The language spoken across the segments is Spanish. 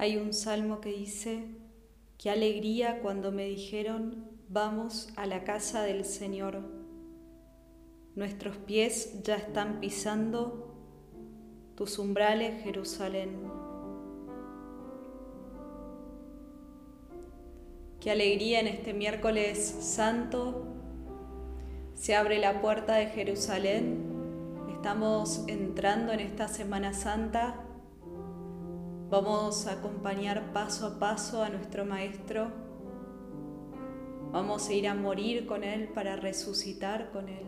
Hay un salmo que dice, qué alegría cuando me dijeron, vamos a la casa del Señor. Nuestros pies ya están pisando tus umbrales, Jerusalén. Qué alegría en este miércoles santo. Se abre la puerta de Jerusalén. Estamos entrando en esta Semana Santa Vamos a acompañar paso a paso a nuestro Maestro. Vamos a ir a morir con Él para resucitar con Él.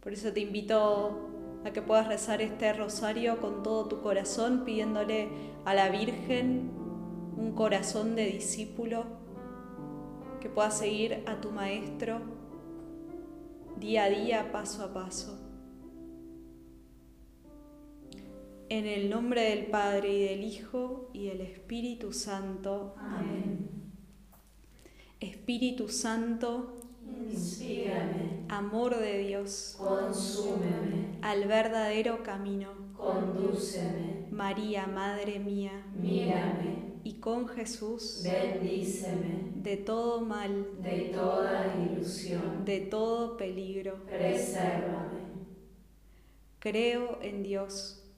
Por eso te invito a que puedas rezar este rosario con todo tu corazón, pidiéndole a la Virgen un corazón de discípulo, que pueda seguir a tu Maestro día a día, paso a paso. En el nombre del Padre y del Hijo y del Espíritu Santo. Amén. Espíritu Santo, inspírame. Amor de Dios, consúmeme. Al verdadero camino, condúceme. María, Madre mía, mírame. Y con Jesús, bendíceme. De todo mal, de toda ilusión, de todo peligro, presérvame. Creo en Dios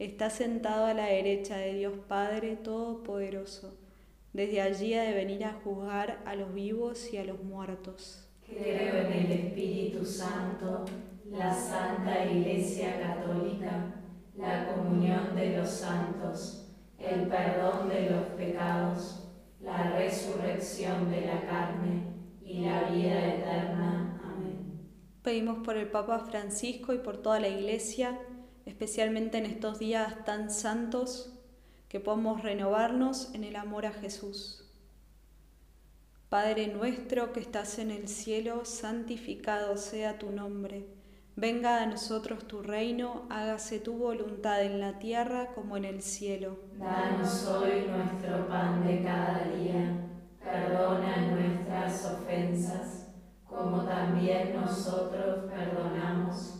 está sentado a la derecha de Dios Padre Todopoderoso. Desde allí ha de venir a juzgar a los vivos y a los muertos. Creo en el Espíritu Santo, la Santa Iglesia Católica, la comunión de los santos, el perdón de los pecados, la resurrección de la carne y la vida eterna. Amén. Pedimos por el Papa Francisco y por toda la Iglesia especialmente en estos días tan santos, que podamos renovarnos en el amor a Jesús. Padre nuestro que estás en el cielo, santificado sea tu nombre. Venga a nosotros tu reino, hágase tu voluntad en la tierra como en el cielo. Danos hoy nuestro pan de cada día. Perdona nuestras ofensas, como también nosotros perdonamos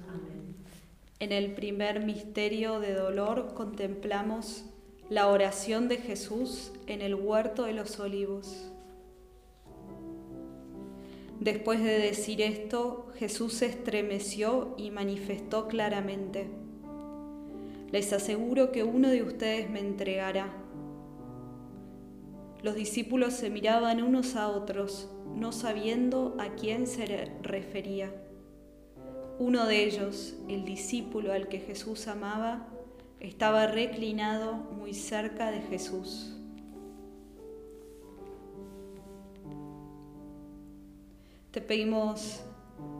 En el primer misterio de dolor contemplamos la oración de Jesús en el huerto de los olivos. Después de decir esto, Jesús se estremeció y manifestó claramente, les aseguro que uno de ustedes me entregará. Los discípulos se miraban unos a otros, no sabiendo a quién se refería. Uno de ellos, el discípulo al que Jesús amaba, estaba reclinado muy cerca de Jesús. Te pedimos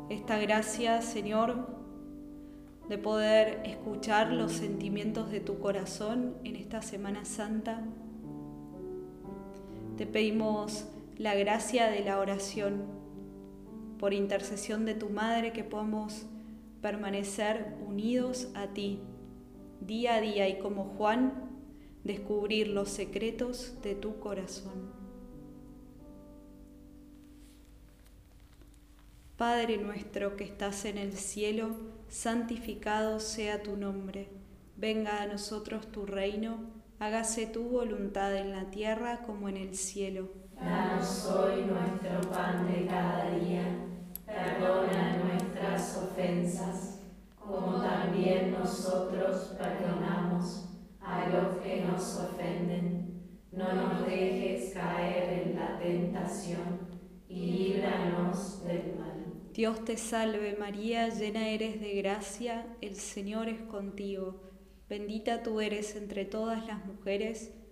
esta gracia, Señor, de poder escuchar los sentimientos de tu corazón en esta Semana Santa. Te pedimos la gracia de la oración por intercesión de tu Madre, que podamos permanecer unidos a ti día a día y como Juan, descubrir los secretos de tu corazón. Padre nuestro que estás en el cielo, santificado sea tu nombre. Venga a nosotros tu reino, hágase tu voluntad en la tierra como en el cielo. Danos hoy nuestro pan de cada día. Perdona nuestras ofensas, como también nosotros perdonamos a los que nos ofenden. No nos dejes caer en la tentación y líbranos del mal. Dios te salve María, llena eres de gracia, el Señor es contigo. Bendita tú eres entre todas las mujeres,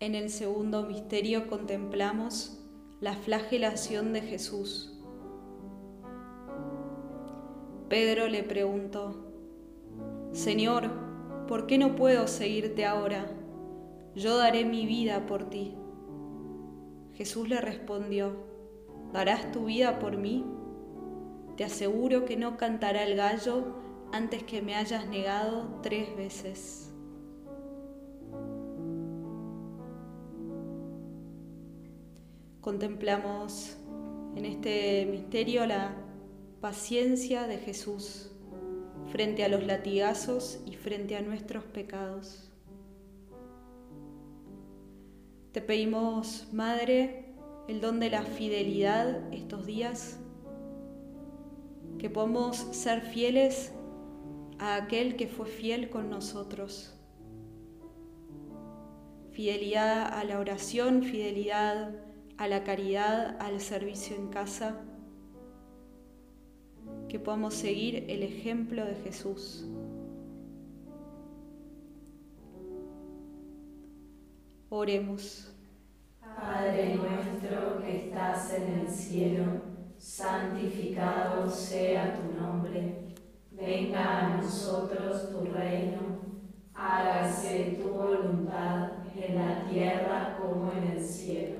En el segundo misterio contemplamos la flagelación de Jesús. Pedro le preguntó, Señor, ¿por qué no puedo seguirte ahora? Yo daré mi vida por ti. Jesús le respondió, ¿darás tu vida por mí? Te aseguro que no cantará el gallo antes que me hayas negado tres veces. Contemplamos en este misterio la paciencia de Jesús frente a los latigazos y frente a nuestros pecados. Te pedimos, Madre, el don de la fidelidad estos días, que podamos ser fieles a aquel que fue fiel con nosotros. Fidelidad a la oración, fidelidad a la caridad, al servicio en casa, que podamos seguir el ejemplo de Jesús. Oremos. Padre nuestro que estás en el cielo, santificado sea tu nombre, venga a nosotros tu reino, hágase tu voluntad en la tierra como en el cielo.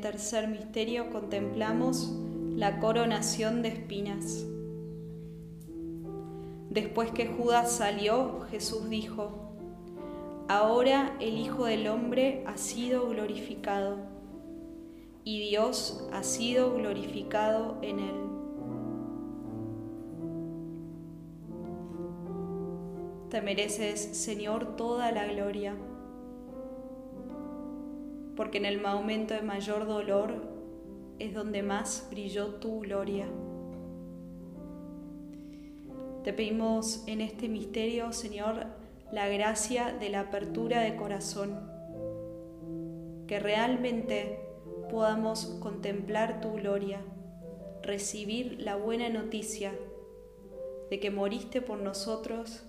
Tercer misterio contemplamos la coronación de espinas. Después que Judas salió, Jesús dijo, Ahora el Hijo del Hombre ha sido glorificado y Dios ha sido glorificado en él. Te mereces, Señor, toda la gloria porque en el momento de mayor dolor es donde más brilló tu gloria. Te pedimos en este misterio, Señor, la gracia de la apertura de corazón, que realmente podamos contemplar tu gloria, recibir la buena noticia de que moriste por nosotros,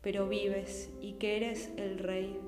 pero vives y que eres el Rey.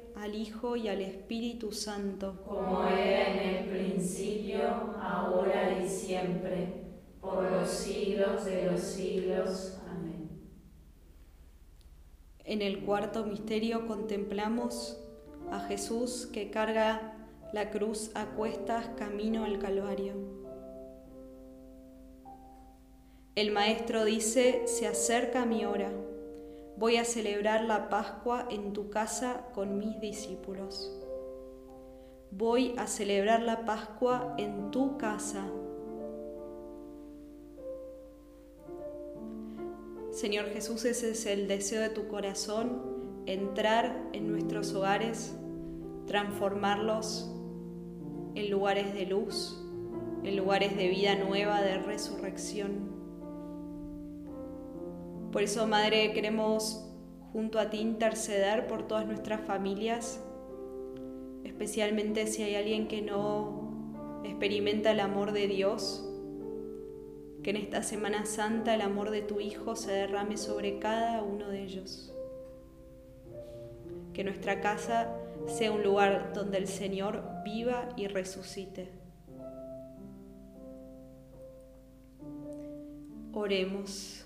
al Hijo y al Espíritu Santo. Como era en el principio, ahora y siempre, por los siglos de los siglos. Amén. En el cuarto misterio contemplamos a Jesús que carga la cruz a cuestas camino al Calvario. El Maestro dice, se acerca mi hora voy a celebrar la Pascua en tu casa con mis discípulos. Voy a celebrar la Pascua en tu casa. Señor Jesús, ese es el deseo de tu corazón, entrar en nuestros hogares, transformarlos en lugares de luz, en lugares de vida nueva, de resurrección. Por eso, Madre, queremos junto a ti interceder por todas nuestras familias, especialmente si hay alguien que no experimenta el amor de Dios, que en esta Semana Santa el amor de tu Hijo se derrame sobre cada uno de ellos. Que nuestra casa sea un lugar donde el Señor viva y resucite. Oremos.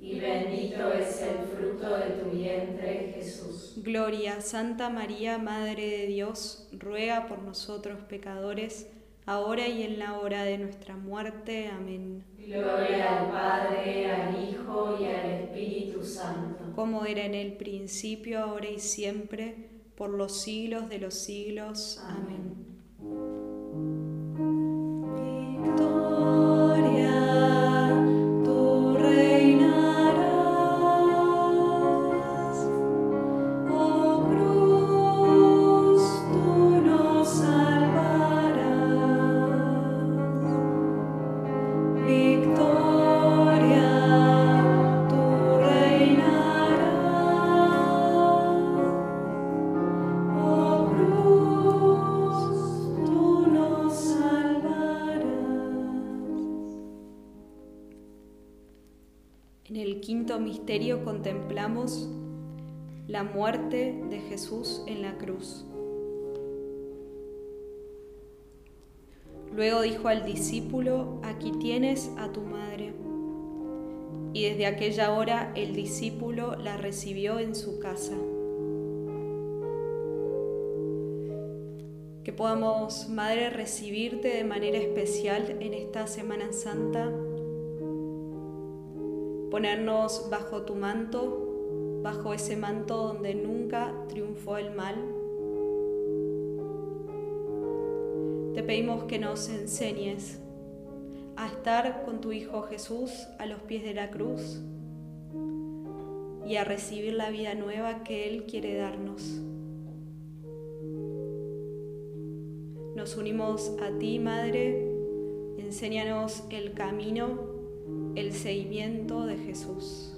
y bendito es el fruto de tu vientre, Jesús. Gloria, Santa María, Madre de Dios, ruega por nosotros pecadores, ahora y en la hora de nuestra muerte. Amén. Gloria al Padre, al Hijo y al Espíritu Santo. Como era en el principio, ahora y siempre, por los siglos de los siglos. Amén. La muerte de Jesús en la cruz. Luego dijo al discípulo, aquí tienes a tu madre. Y desde aquella hora el discípulo la recibió en su casa. Que podamos, Madre, recibirte de manera especial en esta Semana Santa ponernos bajo tu manto, bajo ese manto donde nunca triunfó el mal. Te pedimos que nos enseñes a estar con tu Hijo Jesús a los pies de la cruz y a recibir la vida nueva que Él quiere darnos. Nos unimos a ti, Madre, enséñanos el camino el seguimiento de Jesús.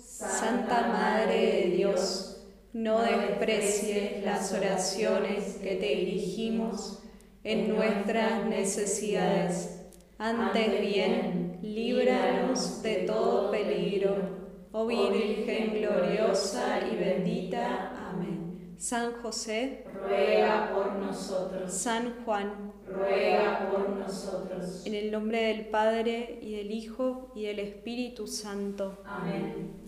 Santa Madre de Dios, no desprecies las oraciones que te dirigimos en nuestras necesidades. Antes bien, líbranos de todo peligro, oh Virgen gloriosa y bendita. Amén. San José, ruega por nosotros. San Juan, ruega por nosotros. En el nombre del Padre, y del Hijo, y del Espíritu Santo. Amén.